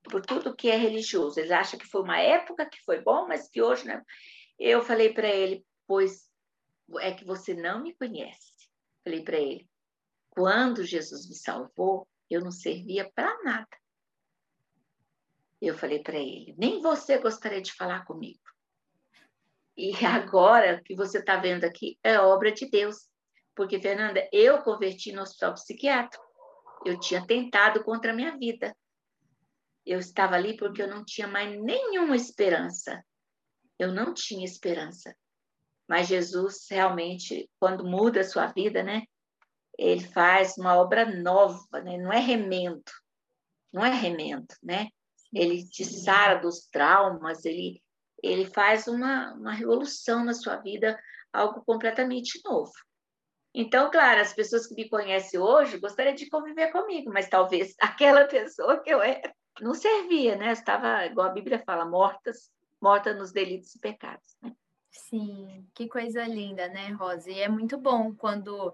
por tudo que é religioso. Eles acham que foi uma época que foi bom, mas que hoje não. Eu falei para ele, pois é que você não me conhece. Falei para ele, quando Jesus me salvou, eu não servia para nada. Eu falei para ele, nem você gostaria de falar comigo. E [laughs] agora que você está vendo aqui é obra de Deus. Porque, Fernanda, eu converti no hospital psiquiátrico. Eu tinha tentado contra a minha vida. Eu estava ali porque eu não tinha mais nenhuma esperança. Eu não tinha esperança. Mas Jesus realmente, quando muda a sua vida, né? Ele faz uma obra nova, né? Não é remendo. Não é remendo, né? Ele te sara dos traumas, ele ele faz uma, uma revolução na sua vida, algo completamente novo. Então, claro, as pessoas que me conhecem hoje gostariam de conviver comigo, mas talvez [laughs] aquela pessoa que eu era não servia, né? Estava, igual a Bíblia fala, mortas, morta nos delitos e pecados. Né? Sim, que coisa linda, né, Rosa? E é muito bom quando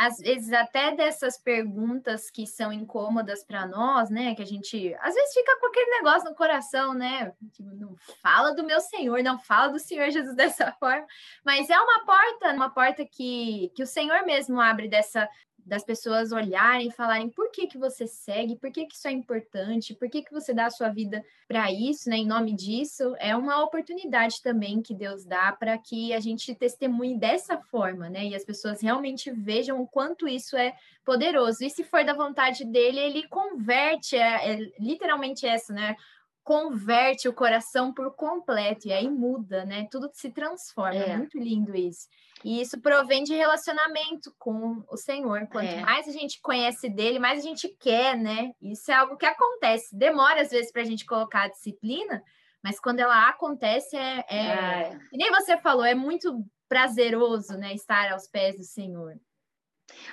às vezes até dessas perguntas que são incômodas para nós, né? Que a gente às vezes fica com aquele negócio no coração, né? Tipo, não fala do meu Senhor, não fala do Senhor [laughs] Jesus dessa forma, mas é uma porta, uma porta que, que o Senhor mesmo abre dessa das pessoas olharem e falarem por que, que você segue, por que, que isso é importante, por que, que você dá a sua vida para isso, né? Em nome disso, é uma oportunidade também que Deus dá para que a gente testemunhe dessa forma, né? E as pessoas realmente vejam o quanto isso é poderoso. E se for da vontade dele, ele converte, é, é literalmente essa, né? Converte o coração por completo e aí muda, né? Tudo se transforma. É. Muito lindo isso. E isso provém de relacionamento com o Senhor. Quanto é. mais a gente conhece dele, mais a gente quer, né? Isso é algo que acontece. Demora às vezes para a gente colocar a disciplina, mas quando ela acontece, é, é... é. E nem você falou, é muito prazeroso, né? Estar aos pés do Senhor.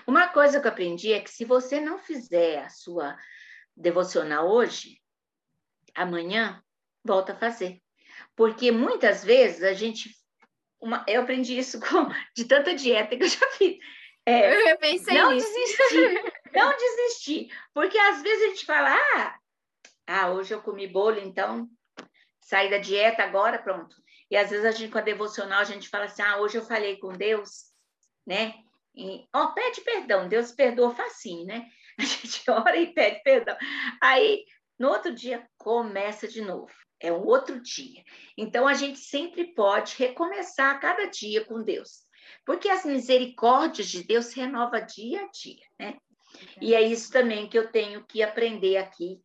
Uma coisa que eu aprendi é que se você não fizer a sua devocional hoje, amanhã, volta a fazer. Porque muitas vezes a gente. Uma, eu aprendi isso [laughs] com, de tanta dieta que eu já fiz. É, eu pensei não nisso. desistir, [laughs] não desistir. Porque às vezes a gente fala, ah, ah, hoje eu comi bolo, então saí da dieta agora, pronto. E às vezes a gente, com a devocional, a gente fala assim, ah, hoje eu falei com Deus, né? Ó, oh, pede perdão, Deus perdoa facinho, né? [laughs] A gente ora e pede perdão. Aí no outro dia, começa de novo. É um outro dia. Então, a gente sempre pode recomeçar cada dia com Deus. Porque as misericórdias de Deus renova dia a dia, né? E é isso também que eu tenho que aprender aqui,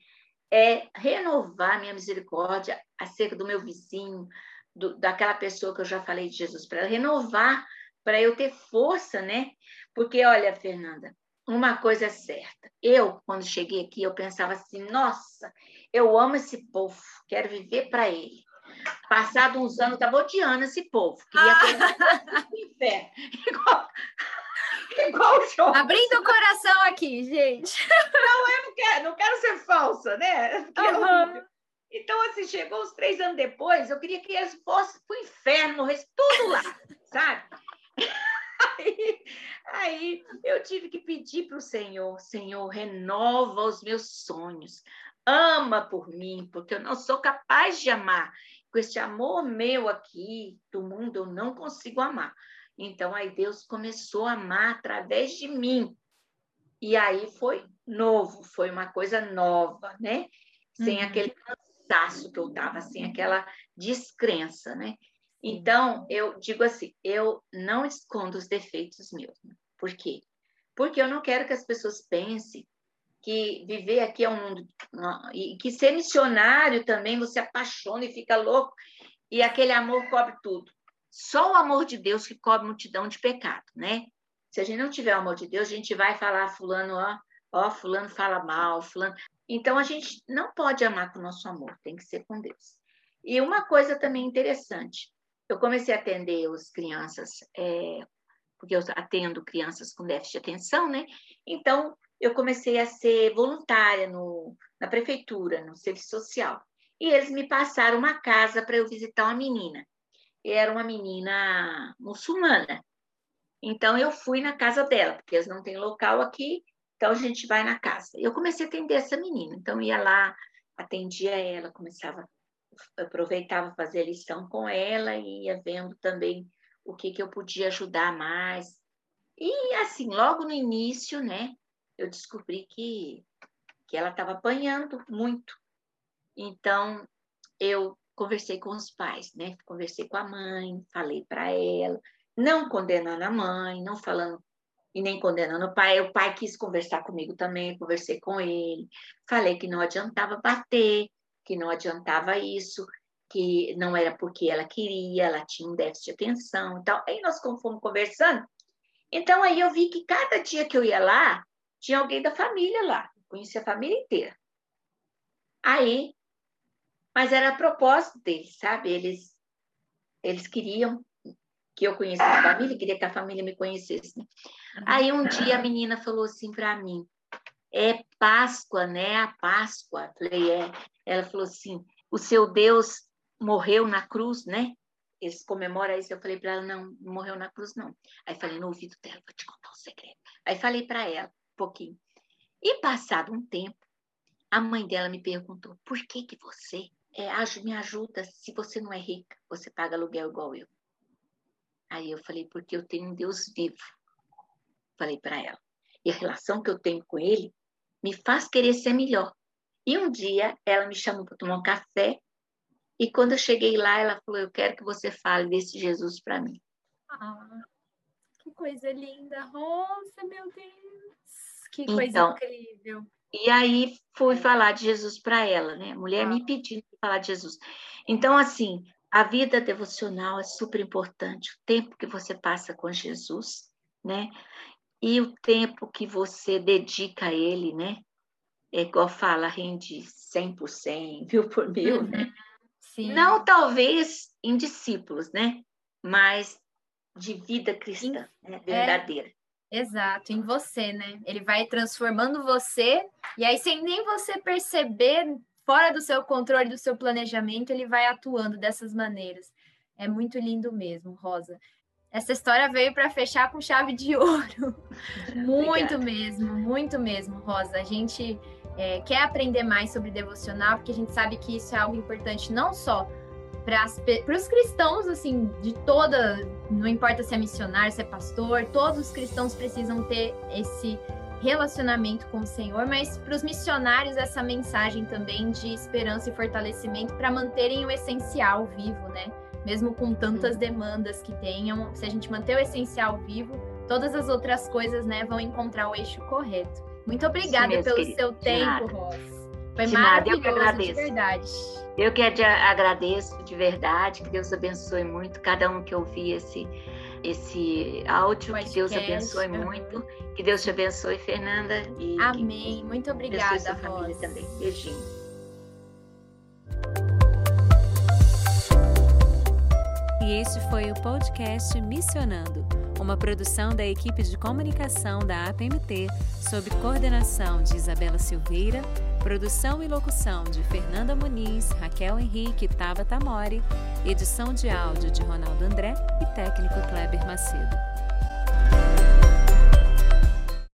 é renovar minha misericórdia acerca do meu vizinho, do, daquela pessoa que eu já falei de Jesus, para renovar, para eu ter força, né? Porque, olha, Fernanda, uma coisa é certa. Eu, quando cheguei aqui, eu pensava assim: nossa, eu amo esse povo, quero viver para ele. Passado uns anos, estava odiando esse povo. Queria ter inferno. [laughs] Igual, igual o. Abrindo o coração aqui, gente. Não, eu não quero, não quero ser falsa, né? Uhum. Então, assim, chegou uns três anos depois, eu queria que eles fossem para o inferno, tudo lá, sabe? Aí, aí eu tive que pedir para o Senhor: Senhor, renova os meus sonhos, ama por mim, porque eu não sou capaz de amar. Com esse amor meu aqui do mundo, eu não consigo amar. Então, aí Deus começou a amar através de mim. E aí foi novo, foi uma coisa nova, né? Sem uhum. aquele cansaço que eu tava, sem aquela descrença, né? Então, eu digo assim, eu não escondo os defeitos meus. Por quê? Porque eu não quero que as pessoas pensem que viver aqui é um mundo e que ser missionário também você apaixona e fica louco e aquele amor cobre tudo. Só o amor de Deus que cobre multidão de pecado, né? Se a gente não tiver o amor de Deus, a gente vai falar fulano, ó, ó, fulano fala mal, fulano. Então a gente não pode amar com o nosso amor, tem que ser com Deus. E uma coisa também interessante, eu comecei a atender as crianças, é, porque eu atendo crianças com déficit de atenção, né? Então, eu comecei a ser voluntária no, na prefeitura, no serviço social. E eles me passaram uma casa para eu visitar uma menina. Era uma menina muçulmana. Então, eu fui na casa dela, porque eles não têm local aqui, então a gente vai na casa. Eu comecei a atender essa menina. Então, ia lá, atendia ela, começava aproveitava fazer lição com ela e ia vendo também o que, que eu podia ajudar mais. E assim, logo no início, né, eu descobri que, que ela estava apanhando muito. Então, eu conversei com os pais, né? Conversei com a mãe, falei para ela, não condenando a mãe, não falando e nem condenando o pai. O pai quis conversar comigo também, conversei com ele, falei que não adiantava bater, que não adiantava isso, que não era porque ela queria, ela tinha um déficit de atenção e tal. Aí nós fomos conversando. Então aí eu vi que cada dia que eu ia lá, tinha alguém da família lá, conhecia a família inteira. Aí, mas era a propósito deles, sabe? Eles, eles queriam que eu conhecesse a família, queria que a família me conhecesse. Né? Aí um dia a menina falou assim para mim: é Páscoa, né? A Páscoa. Falei, é. Ela falou assim: o seu Deus morreu na cruz, né? Eles comemoram isso. Eu falei para ela: não, não morreu na cruz, não. Aí falei no ouvido dela: vou te contar um segredo. Aí falei para ela um pouquinho. E passado um tempo, a mãe dela me perguntou: por que que você é, me ajuda se você não é rica? Você paga aluguel igual eu. Aí eu falei: porque eu tenho um Deus vivo. Falei para ela. e a relação que eu tenho com ele me faz querer ser melhor. E um dia ela me chamou para tomar um café e quando eu cheguei lá, ela falou: Eu quero que você fale desse Jesus para mim. Ah, que coisa linda, Rosa, meu Deus, que coisa então, incrível. E aí fui falar de Jesus para ela, né? A mulher ah. me pedindo para falar de Jesus. Então, assim, a vida devocional é super importante. O tempo que você passa com Jesus, né? E o tempo que você dedica a Ele, né? É igual fala, rende 100 por 100, mil [laughs] por mil, né? Uhum. Sim. Não talvez em discípulos, né? Mas de vida cristã, né? É. verdadeira. É, exato, em você, né? Ele vai transformando você, e aí, sem nem você perceber, fora do seu controle, do seu planejamento, ele vai atuando dessas maneiras. É muito lindo mesmo, Rosa. Essa história veio para fechar com chave de [laughs] ouro. muito mesmo, muito mesmo, Rosa. A gente é, quer aprender mais sobre devocional, porque a gente sabe que isso é algo importante não só para os cristãos, assim, de toda, não importa se é missionário, se é pastor, todos os cristãos precisam ter esse relacionamento com o Senhor, mas para os missionários essa mensagem também de esperança e fortalecimento para manterem o essencial vivo, né? Mesmo com tantas demandas que tenham, se a gente manter o essencial vivo, todas as outras coisas, né, vão encontrar o eixo correto. Muito obrigada mesmo, pelo seu tempo, Ross. Foi de maravilhoso, nada, eu de verdade. Eu que agradeço de verdade, que Deus abençoe muito cada um que ouvir esse, esse áudio, Podcast. que Deus abençoe muito, que Deus te abençoe, Fernanda. Amém. Muito obrigada, Rosa. também. Beijinho. E este foi o podcast Missionando, uma produção da equipe de comunicação da APMT, sob coordenação de Isabela Silveira, produção e locução de Fernanda Muniz, Raquel Henrique e Tava Tamori, edição de áudio de Ronaldo André e técnico Kleber Macedo.